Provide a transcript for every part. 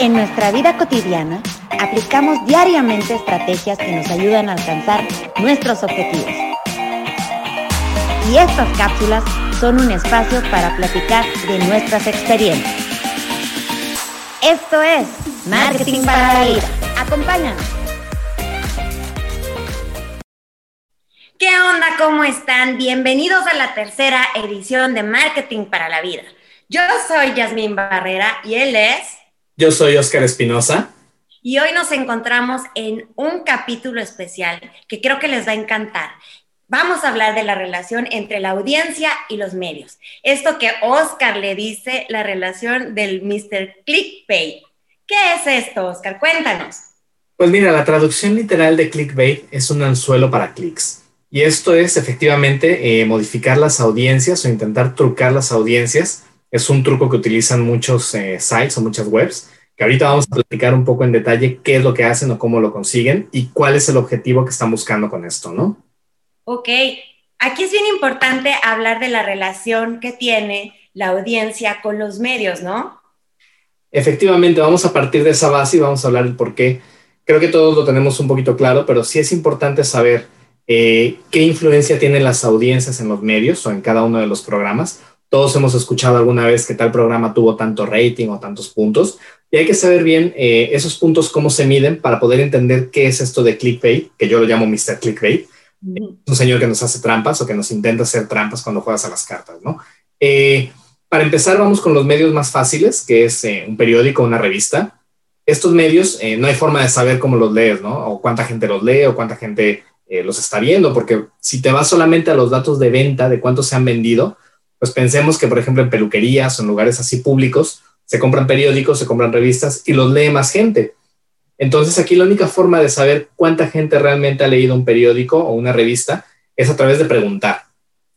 En nuestra vida cotidiana, aplicamos diariamente estrategias que nos ayudan a alcanzar nuestros objetivos. Y estas cápsulas son un espacio para platicar de nuestras experiencias. Esto es Marketing para la Vida. Acompáñanos. ¿Qué onda? ¿Cómo están? Bienvenidos a la tercera edición de Marketing para la Vida. Yo soy Yasmín Barrera y él es... Yo soy Oscar Espinosa. Y hoy nos encontramos en un capítulo especial que creo que les va a encantar. Vamos a hablar de la relación entre la audiencia y los medios. Esto que Oscar le dice, la relación del Mr. Clickbait. ¿Qué es esto, Oscar? Cuéntanos. Pues mira, la traducción literal de clickbait es un anzuelo para clics. Y esto es efectivamente eh, modificar las audiencias o intentar trucar las audiencias. Es un truco que utilizan muchos eh, sites o muchas webs, que ahorita vamos a platicar un poco en detalle qué es lo que hacen o cómo lo consiguen y cuál es el objetivo que están buscando con esto, ¿no? Ok, aquí es bien importante hablar de la relación que tiene la audiencia con los medios, ¿no? Efectivamente, vamos a partir de esa base y vamos a hablar del por qué. Creo que todos lo tenemos un poquito claro, pero sí es importante saber eh, qué influencia tienen las audiencias en los medios o en cada uno de los programas. Todos hemos escuchado alguna vez que tal programa tuvo tanto rating o tantos puntos y hay que saber bien eh, esos puntos cómo se miden para poder entender qué es esto de clickbait, que yo lo llamo Mr. Clickbait. un señor que nos hace trampas o que nos intenta hacer trampas cuando juegas a las cartas, ¿no? Eh, para empezar, vamos con los medios más fáciles, que es un periódico, una revista. Estos medios, no hay forma de saber cómo los lees, ¿no? O cuánta gente los lee o cuánta gente eh, los está viendo, porque si te vas solamente a los datos de venta, de cuántos se han vendido, pues pensemos que, por ejemplo, en peluquerías o en lugares así públicos, se compran periódicos, se compran revistas y los lee más gente. Entonces aquí la única forma de saber cuánta gente realmente ha leído un periódico o una revista es a través de preguntar,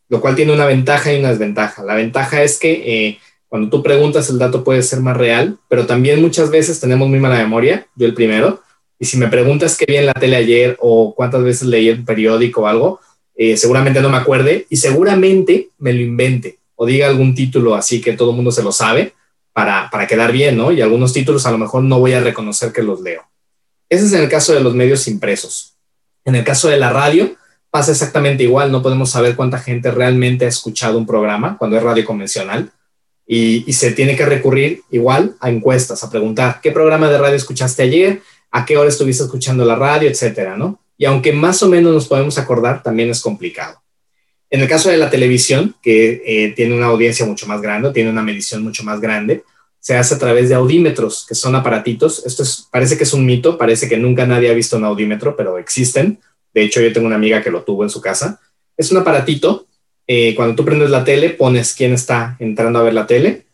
lo cual tiene una ventaja y una desventaja. La ventaja es que eh, cuando tú preguntas el dato puede ser más real, pero también muchas veces tenemos muy mala memoria, yo el primero, y si me preguntas qué vi en la tele ayer o cuántas veces leí el periódico o algo, eh, seguramente no me acuerde y seguramente me lo invente o diga algún título así que todo el mundo se lo sabe para, para quedar bien, ¿no? Y algunos títulos a lo mejor no voy a reconocer que los leo. Ese es en el caso de los medios impresos. En el caso de la radio, pasa exactamente igual. No podemos saber cuánta gente realmente ha escuchado un programa cuando es radio convencional. Y, y, se tiene que recurrir igual a encuestas, a preguntar, ¿qué programa de radio escuchaste ayer? a qué hora estuviste escuchando la radio, etcétera, ¿no? Y aunque más o menos nos podemos acordar, también es complicado. En el caso de la televisión, que eh, tiene una audiencia mucho más grande, tiene una medición mucho más grande, se hace a través de audímetros, que son aparatitos. Esto es, parece que es un mito, parece que nunca nadie ha visto un audímetro, pero existen. De hecho, yo tengo una amiga que lo tuvo en su casa. Es un aparatito. Eh, cuando tú prendes la tele, pones quién está entrando a ver la tele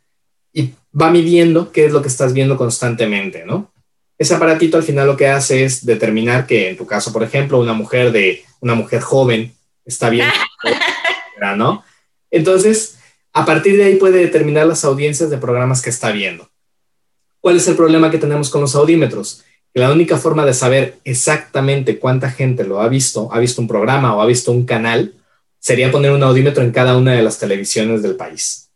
y va midiendo qué es lo que estás viendo constantemente, ¿no? ese aparatito al final lo que hace es determinar que en tu caso, por ejemplo, una mujer de una mujer joven está bien, ¿no? Entonces, a partir de ahí puede determinar las audiencias de programas que está viendo. ¿Cuál es el problema que tenemos con los audímetros? Que la única forma de saber exactamente cuánta gente lo ha visto, ha visto un programa o ha visto un canal, sería poner un audímetro en cada una de las televisiones del país.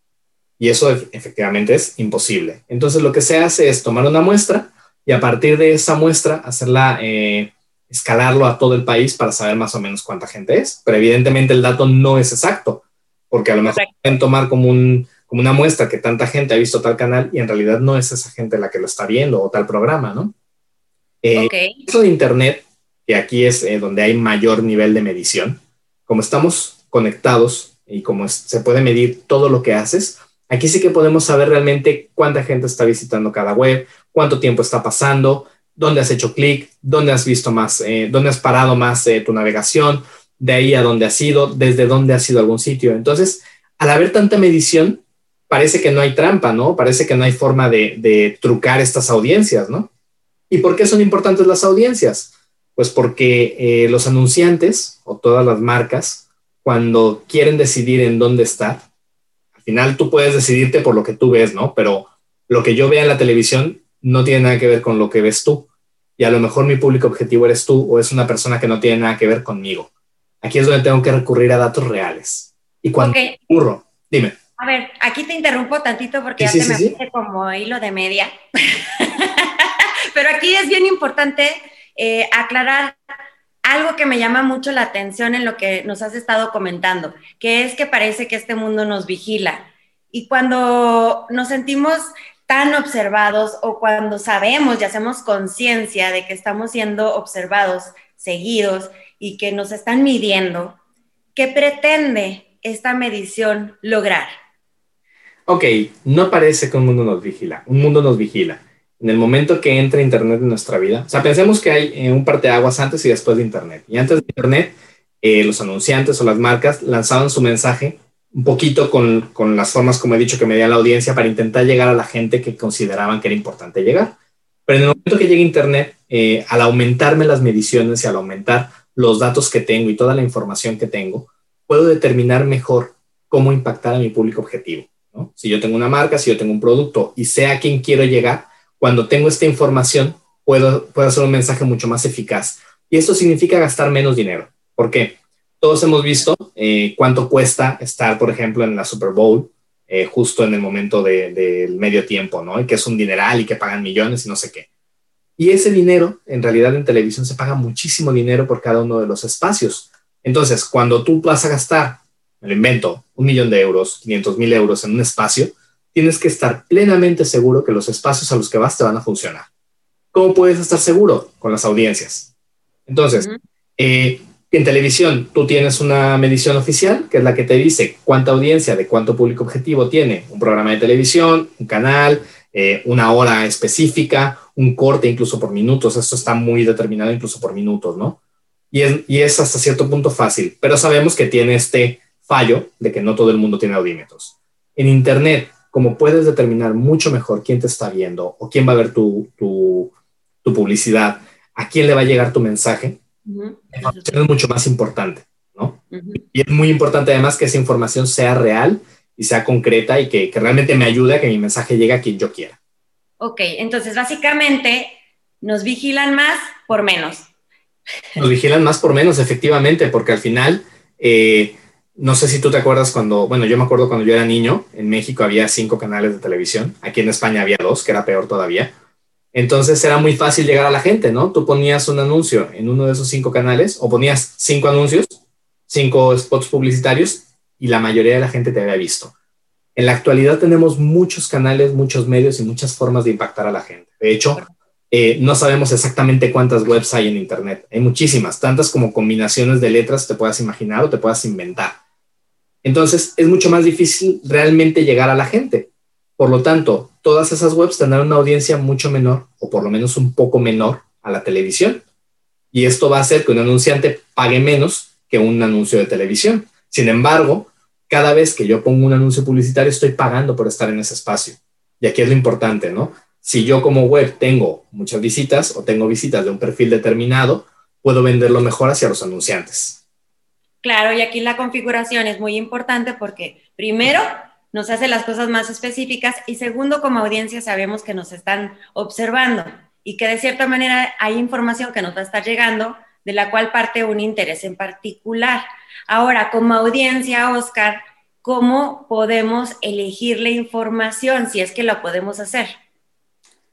Y eso efectivamente es imposible. Entonces lo que se hace es tomar una muestra, y a partir de esa muestra hacerla, eh, escalarlo a todo el país para saber más o menos cuánta gente es. Pero evidentemente el dato no es exacto, porque a lo mejor pueden tomar como, un, como una muestra que tanta gente ha visto tal canal y en realidad no es esa gente la que lo está viendo o tal programa, ¿no? Eh, Eso de Internet, que aquí es eh, donde hay mayor nivel de medición, como estamos conectados y como se puede medir todo lo que haces, aquí sí que podemos saber realmente cuánta gente está visitando cada web, cuánto tiempo está pasando, dónde has hecho clic, dónde has visto más, eh, dónde has parado más eh, tu navegación, de ahí a dónde has ido, desde dónde has ido algún sitio. Entonces, al haber tanta medición, parece que no hay trampa, ¿no? Parece que no hay forma de, trucar estas audiencias, ¿no? ¿Y por qué son importantes las audiencias? Pues porque eh, los anunciantes o todas las marcas, cuando quieren decidir en dónde estar, al final tú puedes decidirte por lo que tú ves, ¿no? Pero lo que yo vea en la televisión no tiene nada que ver con lo que ves tú. Y a lo mejor mi público objetivo eres tú o es una persona que no tiene nada que ver conmigo. Aquí es donde tengo que recurrir a datos reales. Y cuando ocurro, dime. A ver, aquí te interrumpo tantito porque ya te me como hilo de media. pero aquí es bien importante eh, aclarar algo que me llama mucho la atención en lo que nos has estado comentando, que es que parece que este mundo nos vigila. Y cuando nos sentimos tan observados o cuando sabemos y hacemos conciencia de que estamos siendo observados, seguidos y que nos están midiendo, ¿qué pretende esta medición lograr? Ok, no parece que un mundo nos vigila, un mundo nos vigila. En el momento que entra Internet en nuestra vida, o sea, pensemos que hay eh, un parte de aguas antes y después de Internet. Y antes de Internet, eh, los anunciantes o las marcas lanzaban su mensaje un poquito con, con, las formas, como he dicho, que medía la audiencia para intentar llegar a la gente que consideraban que era importante llegar. Pero en el momento que llegue Internet, eh, al aumentarme las mediciones y al aumentar los datos que tengo y toda la información que tengo, puedo determinar mejor cómo impactar a mi público objetivo. Si yo tengo una marca, si yo tengo un producto y sé a quién quiero llegar, cuando tengo esta información, puedo, puedo hacer un mensaje mucho más eficaz. Y eso significa gastar menos dinero. ¿Por qué? Todos hemos visto eh, cuánto cuesta estar, por ejemplo, en la Super Bowl, eh, justo en el momento del medio tiempo, ¿no? Y que es un dineral y que pagan millones y no sé qué. Y ese dinero, en realidad en televisión se paga muchísimo dinero por cada uno de los espacios. Entonces, cuando tú vas a gastar, me lo invento, un millón de euros, 500 mil euros en un espacio, tienes que estar plenamente seguro que los espacios a los que vas te van a funcionar. ¿Cómo puedes estar seguro? Con las audiencias. Entonces, eh, en televisión tú tienes una medición oficial, que es la que te dice cuánta audiencia, de cuánto público objetivo tiene un programa de televisión, un canal, eh, una hora específica, un corte incluso por minutos. Esto está muy determinado incluso por minutos, ¿no? Y es, hasta cierto punto fácil, pero sabemos que tiene este fallo de que no todo el mundo tiene audímetros. En Internet, como puedes determinar mucho mejor quién te está viendo o quién va a ver tu, tu publicidad, a quién le va a llegar tu mensaje, es mucho más importante, ¿no? Y es muy importante además que esa información sea real y sea concreta y que, que, realmente me ayude a que mi mensaje llegue a quien yo quiera. Ok, entonces básicamente nos vigilan más por menos. Nos vigilan más por menos, efectivamente, porque al final, eh, no sé si tú te acuerdas cuando, bueno, yo me acuerdo cuando yo era niño, en México había cinco canales de televisión, aquí en España había dos, que era peor todavía. Entonces era muy fácil llegar a la gente, ¿no? Tú ponías un anuncio en uno de esos cinco canales o ponías cinco anuncios, cinco spots publicitarios y la mayoría de la gente te había visto. En la actualidad tenemos muchos canales, muchos medios y muchas formas de impactar a la gente. De hecho, eh, no sabemos exactamente cuántas webs hay en Internet. Hay muchísimas, tantas como combinaciones de letras te puedas imaginar o te puedas inventar. Entonces es mucho más difícil realmente llegar a la gente. Por lo tanto, todas esas webs tendrán una audiencia mucho menor o por lo menos un poco menor a la televisión. Y esto va a hacer que un anunciante pague menos que un anuncio de televisión. Sin embargo, cada vez que yo pongo un anuncio publicitario estoy pagando por estar en ese espacio. Y aquí es lo importante, ¿no? Si yo como web tengo muchas visitas o tengo visitas de un perfil determinado, puedo venderlo mejor hacia los anunciantes. Claro, y aquí la configuración es muy importante porque primero nos hace las cosas más específicas y segundo, como audiencia sabemos que nos están observando y que de cierta manera hay información que nos va a estar llegando de la cual parte un interés en particular. Ahora, como audiencia, Oscar, ¿cómo podemos elegir la información si es que lo podemos hacer?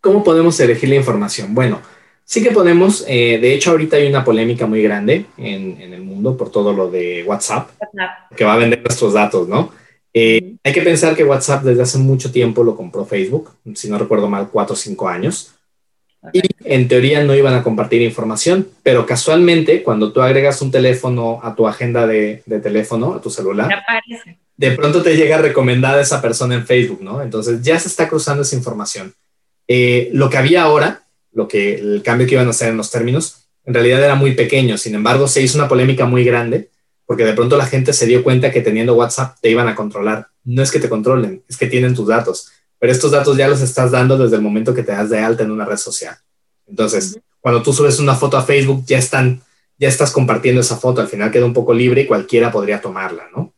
¿Cómo podemos elegir la información? Bueno, sí que podemos, eh, de hecho ahorita hay una polémica muy grande en, en, el mundo por todo lo de WhatsApp, WhatsApp, que va a vender nuestros datos, ¿no? Eh, hay que pensar que WhatsApp desde hace mucho tiempo lo compró Facebook, si no recuerdo mal, cuatro o cinco años. Y en teoría no iban a compartir información, pero casualmente cuando tú agregas un teléfono a tu agenda de, teléfono, a tu celular, de pronto te llega recomendada esa persona en Facebook, ¿no? Entonces ya se está cruzando esa información. Eh, lo que había ahora, lo que el cambio que iban a hacer en los términos, en realidad era muy pequeño. Sin embargo, se hizo una polémica muy grande porque de pronto la gente se dio cuenta que teniendo WhatsApp te iban a controlar. No es que te controlen, es que tienen tus datos, pero estos datos ya los estás dando desde el momento que te das de alta en una red social. Entonces, cuando tú subes una foto a Facebook, ya están, ya estás compartiendo esa foto, al final queda un poco libre y cualquiera podría tomarla, ¿no?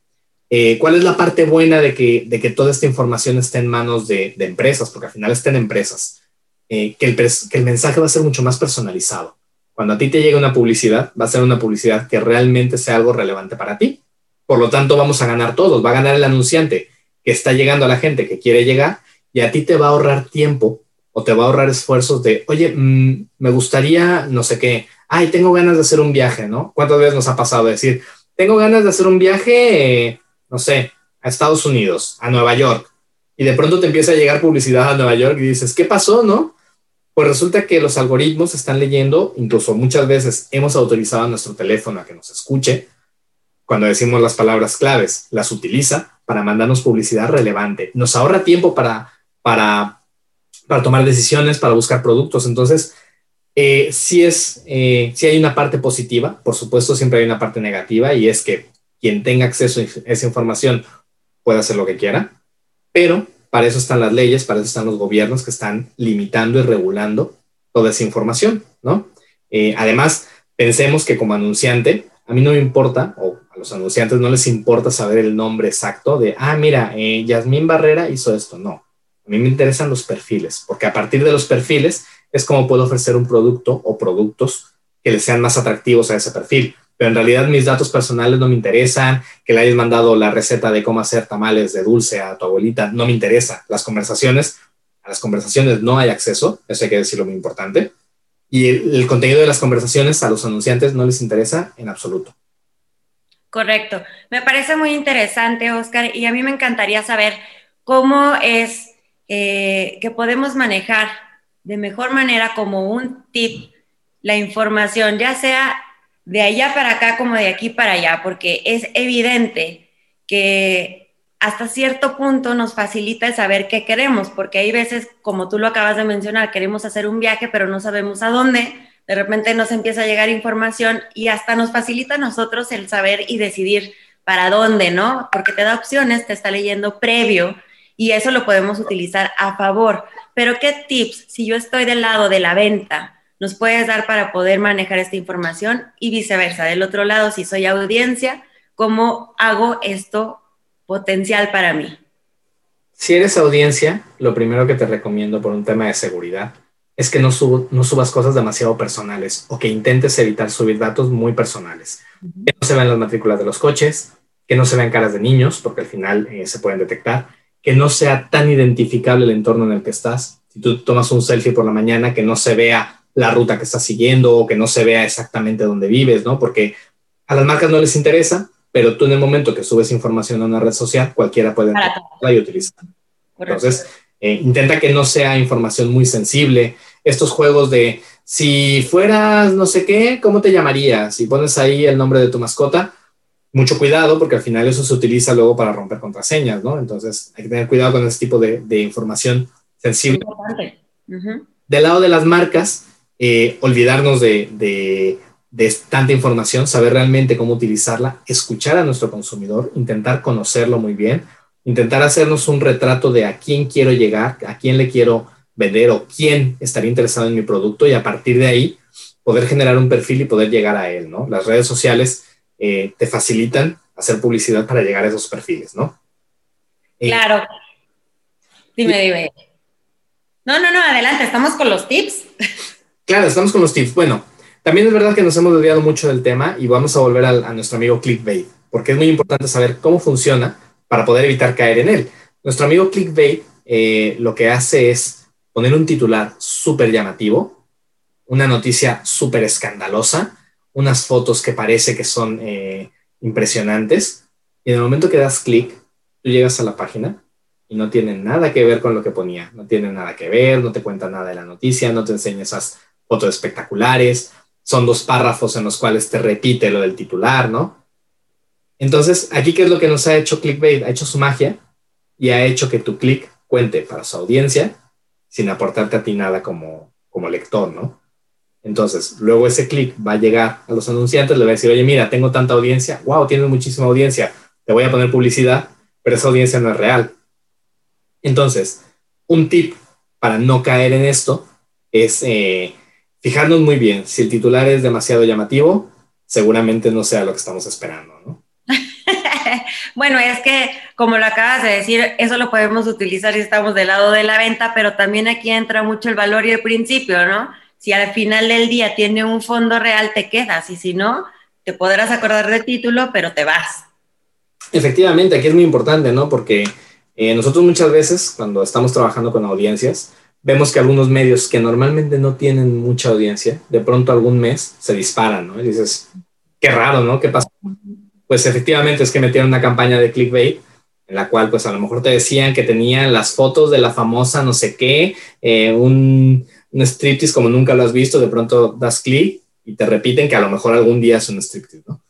Eh, ¿Cuál es la parte buena de que, de que toda esta información esté en manos de, empresas? Porque al final está en empresas. Eh, que, el, que el mensaje va a ser mucho más personalizado. Cuando a ti te llega una publicidad, va a ser una publicidad que realmente sea algo relevante para ti. Por lo tanto, vamos a ganar todos. Va a ganar el anunciante que está llegando a la gente que quiere llegar y a ti te va a ahorrar tiempo o te va a ahorrar esfuerzos de, oye, mm, me gustaría, no sé qué, ay, tengo ganas de hacer un viaje, ¿no? ¿Cuántas veces nos ha pasado decir, tengo ganas de hacer un viaje, no sé, a Estados Unidos, a Nueva York, y de pronto te empieza a llegar publicidad a Nueva York y dices, ¿qué pasó, no? Pues resulta que los algoritmos están leyendo, incluso muchas veces hemos autorizado a nuestro teléfono a que nos escuche, cuando decimos las palabras claves, las utiliza para mandarnos publicidad relevante. Nos ahorra tiempo para, para, para tomar decisiones, para buscar productos. Entonces, eh, sí es, eh, hay una parte positiva, por supuesto siempre hay una parte negativa y es que quien tenga acceso a esa información puede hacer lo que quiera, pero para eso están las leyes, para eso están los gobiernos que están limitando y regulando toda esa información, ¿no? Eh, además, pensemos que como anunciante, a mí no me importa, o a los anunciantes no les importa saber el nombre exacto de, ah, mira, eh, Yasmín Barrera hizo esto. No, a mí me interesan los perfiles, porque a partir de los perfiles es como puedo ofrecer un producto o productos que le sean más atractivos a ese perfil. Pero en realidad mis datos personales no me interesan, que le hayas mandado la receta de cómo hacer tamales de dulce a tu abuelita, no me interesa. Las conversaciones, a las conversaciones no hay acceso, eso hay que decirlo muy importante. Y el, el contenido de las conversaciones a los anunciantes no les interesa en absoluto. Correcto. Me parece muy interesante, Oscar, y a mí me encantaría saber cómo es eh, que podemos manejar de mejor manera como un tip la información, ya sea de allá para acá como de aquí para allá, porque es evidente que hasta cierto punto nos facilita el saber qué queremos, porque hay veces, como tú lo acabas de mencionar, queremos hacer un viaje, pero no sabemos a dónde, de repente nos empieza a llegar información y hasta nos facilita a nosotros el saber y decidir para dónde, ¿no? Porque te da opciones, te está leyendo previo y eso lo podemos utilizar a favor. Pero ¿qué tips, si yo estoy del lado de la venta, nos puedes dar para poder manejar esta información y viceversa? Del otro lado, si soy audiencia, ¿cómo hago esto potencial para mí? Si eres audiencia, lo primero que te recomiendo por un tema de seguridad es que no, no subas cosas demasiado personales o que intentes evitar subir datos muy personales. Que no se vean las matrículas de los coches, que no se vean caras de niños, porque al final eh, se pueden detectar, que no sea tan identificable el entorno en el que estás. Si tú tomas un selfie por la mañana, que no se vea la ruta que estás siguiendo o que no se vea exactamente dónde vives, ¿no? Porque a las marcas no les interesa, pero tú en el momento que subes información a una red social, cualquiera puede encontrarla y utilizarla. Entonces, eh, intenta que no sea información muy sensible. Estos juegos de si fueras no sé qué, ¿cómo te llamarías? Si pones ahí el nombre de tu mascota, mucho cuidado porque al final eso se utiliza luego para romper contraseñas, ¿no? Entonces hay que tener cuidado con ese tipo de, información sensible. Del lado de las marcas, eh, olvidarnos de, de, tanta información, saber realmente cómo utilizarla, escuchar a nuestro consumidor, intentar conocerlo muy bien, intentar hacernos un retrato de a quién quiero llegar, a quién le quiero vender o quién estaría interesado en mi producto y a partir de ahí poder generar un perfil y poder llegar a él, ¿no? Las redes sociales eh, te facilitan hacer publicidad para llegar a esos perfiles, ¿no? Eh, claro. Dime, dime. No, no, no, adelante, estamos con los tips. Claro, estamos con los tips. Bueno, también es verdad que nos hemos desviado mucho del tema y vamos a volver a, nuestro amigo Clickbait, porque es muy importante saber cómo funciona para poder evitar caer en él. Nuestro amigo Clickbait eh, lo que hace es poner un titular súper llamativo, una noticia súper escandalosa, unas fotos que parece que son eh, impresionantes y en el momento que das clic, tú llegas a la página y no tiene nada que ver con lo que ponía, no tiene nada que ver, no te cuenta nada de la noticia, no te enseña esas fotos espectaculares, son dos párrafos en los cuales te repite lo del titular, ¿no? Entonces, aquí, ¿qué es lo que nos ha hecho Clickbait? Ha hecho su magia y ha hecho que tu clic cuente para su audiencia sin aportarte a ti nada como, como lector, ¿no? Entonces, luego ese clic va a llegar a los anunciantes, le va a decir, oye, mira, tengo tanta audiencia, wow, tienes muchísima audiencia, te voy a poner publicidad, pero esa audiencia no es real. Entonces, un tip para no caer en esto es eh, fijarnos muy bien, si el titular es demasiado llamativo, seguramente no sea lo que estamos esperando, ¿no? bueno, es que, como lo acabas de decir, eso lo podemos utilizar si estamos del lado de la venta, pero también aquí entra mucho el valor y el principio, ¿no? si al final del día tiene un fondo real, te quedas y si no, te podrás acordar del título, pero te vas. Efectivamente, aquí es muy importante, ¿no? Porque eh, nosotros muchas veces cuando estamos trabajando con audiencias, vemos que algunos medios que normalmente no tienen mucha audiencia, de pronto algún mes se disparan, ¿no? Y dices, qué raro, ¿no? ¿Qué pasa? Pues efectivamente es que metieron una campaña de clickbait en la cual pues a lo mejor te decían que tenían las fotos de la famosa no sé qué, eh, un, un striptease como nunca lo has visto, de pronto das clic y te repiten que a lo mejor algún día es un striptease, ¿no?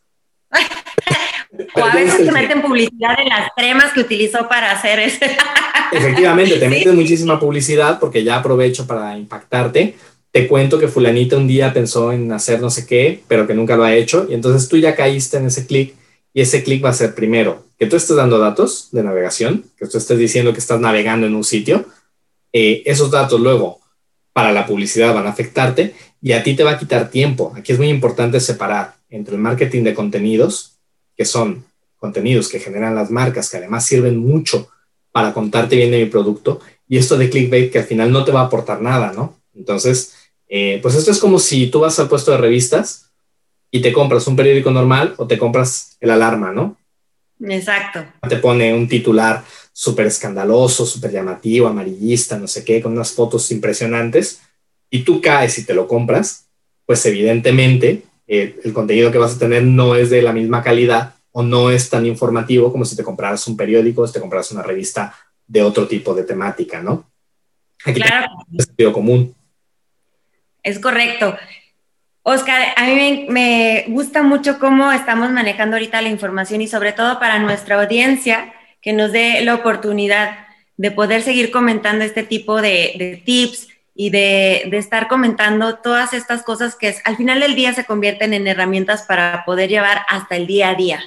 o a veces te meten publicidad de las cremas que utilizó para hacer ese. Efectivamente, te meten muchísima publicidad porque ya aprovecho para impactarte. Te cuento que fulanita un día pensó en hacer no sé qué, pero que nunca lo ha hecho. Y entonces tú ya caíste en ese clic y ese clic va a ser primero que tú estés dando datos de navegación, que tú estés diciendo que estás navegando en un sitio. Eh, esos datos luego para la publicidad van a afectarte y a ti te va a quitar tiempo. Aquí es muy importante separar entre el marketing de contenidos, que son contenidos que generan las marcas, que además sirven mucho para contarte bien de mi producto, y esto de clickbait que al final no te va a aportar nada, ¿no? Entonces, eh, pues esto es como si tú vas al puesto de revistas y te compras un periódico normal o te compras el alarma, ¿no? Exacto. Te pone un titular súper escandaloso, súper llamativo, amarillista, no sé qué, con unas fotos impresionantes, y tú caes y te lo compras, pues evidentemente eh, el contenido que vas a tener no es de la misma calidad o no es tan informativo como si te compraras un periódico o si te compraras una revista de otro tipo de temática, ¿no? Aquí claro. Es sentido común. Es correcto. Oscar, a mí me, gusta mucho cómo estamos manejando ahorita la información y sobre todo para nuestra audiencia que nos dé la oportunidad de poder seguir comentando este tipo de, de tips, y de, estar comentando todas estas cosas que es, al final del día se convierten en herramientas para poder llevar hasta el día a día.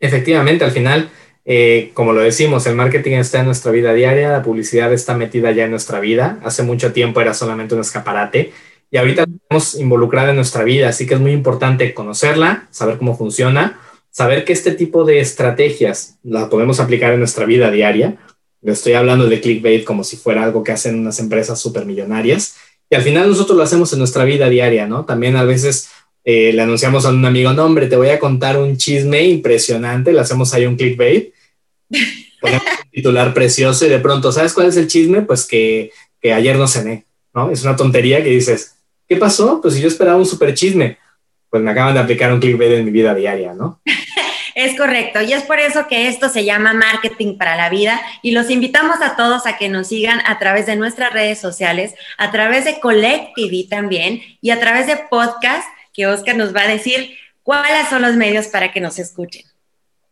Efectivamente, al final, eh, como lo decimos, el marketing está en nuestra vida diaria, la publicidad está metida ya en nuestra vida. Hace mucho tiempo era solamente un escaparate y ahorita estamos involucrada en nuestra vida, así que es muy importante conocerla, saber cómo funciona, saber que este tipo de estrategias la podemos aplicar en nuestra vida diaria le estoy hablando de clickbait como si fuera algo que hacen unas empresas supermillonarias. Y al final nosotros lo hacemos en nuestra vida diaria, ¿no? También a veces eh, le anunciamos a un amigo, no, hombre, te voy a contar un chisme impresionante, le hacemos ahí un clickbait, ponemos un titular precioso y de pronto, ¿sabes cuál es el chisme? Pues que, que ayer no cené, ¿no? Es una tontería que dices, ¿qué pasó? Pues si yo esperaba un super chisme, pues me acaban de aplicar un clickbait en mi vida diaria, ¿no? Es correcto, y es por eso que esto se llama marketing para la vida y los invitamos a todos a que nos sigan a través de nuestras redes sociales, a través de Collect TV también y a través de podcast que Oscar nos va a decir cuáles son los medios para que nos escuchen.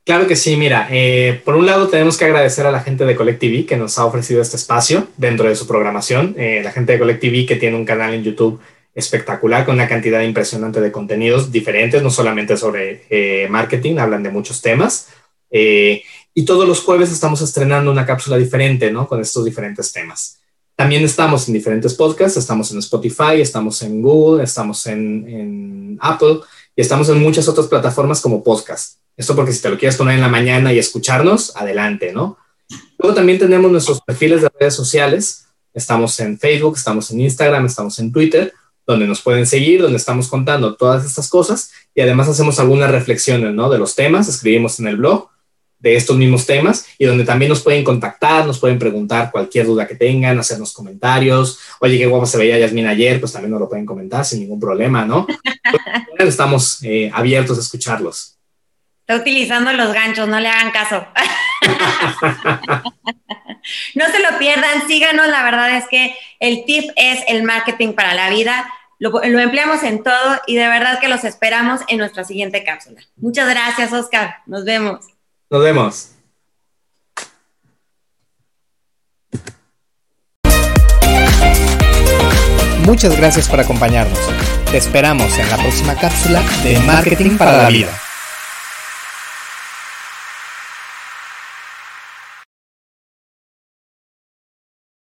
Claro que sí, mira, eh, por un lado tenemos que agradecer a la gente de Collect TV que nos ha ofrecido este espacio dentro de su programación, eh, la gente de Collect TV que tiene un canal en YouTube espectacular con una cantidad impresionante de contenidos diferentes, no solamente sobre eh, marketing, hablan de muchos temas. Y todos los jueves estamos estrenando una cápsula diferente, ¿no? Con estos diferentes temas. También estamos en diferentes podcasts, estamos en Spotify, estamos en Google, estamos en, Apple y estamos en muchas otras plataformas como podcast. Esto porque si te lo quieres poner en la mañana y escucharnos, adelante, ¿no? Luego también tenemos nuestros perfiles de redes sociales. Estamos en Facebook, estamos en Instagram, estamos en Twitter donde nos pueden seguir, donde estamos contando todas estas cosas y además hacemos algunas reflexiones, ¿no? De los temas, escribimos en el blog de estos mismos temas y donde también nos pueden contactar, nos pueden preguntar cualquier duda que tengan, hacernos comentarios. Oye, qué guapa se veía Yasmin ayer, pues también nos lo pueden comentar sin ningún problema, ¿no? Estamos eh, abiertos a escucharlos. Está utilizando los ganchos, no le hagan caso. no se lo pierdan, síganos, la verdad es que el tip es el marketing para la vida lo, empleamos en todo y de verdad que los esperamos en nuestra siguiente cápsula. Muchas gracias, Oscar. Nos vemos. Nos vemos. Muchas gracias por acompañarnos. Te esperamos en la próxima cápsula de Marketing para la Vida.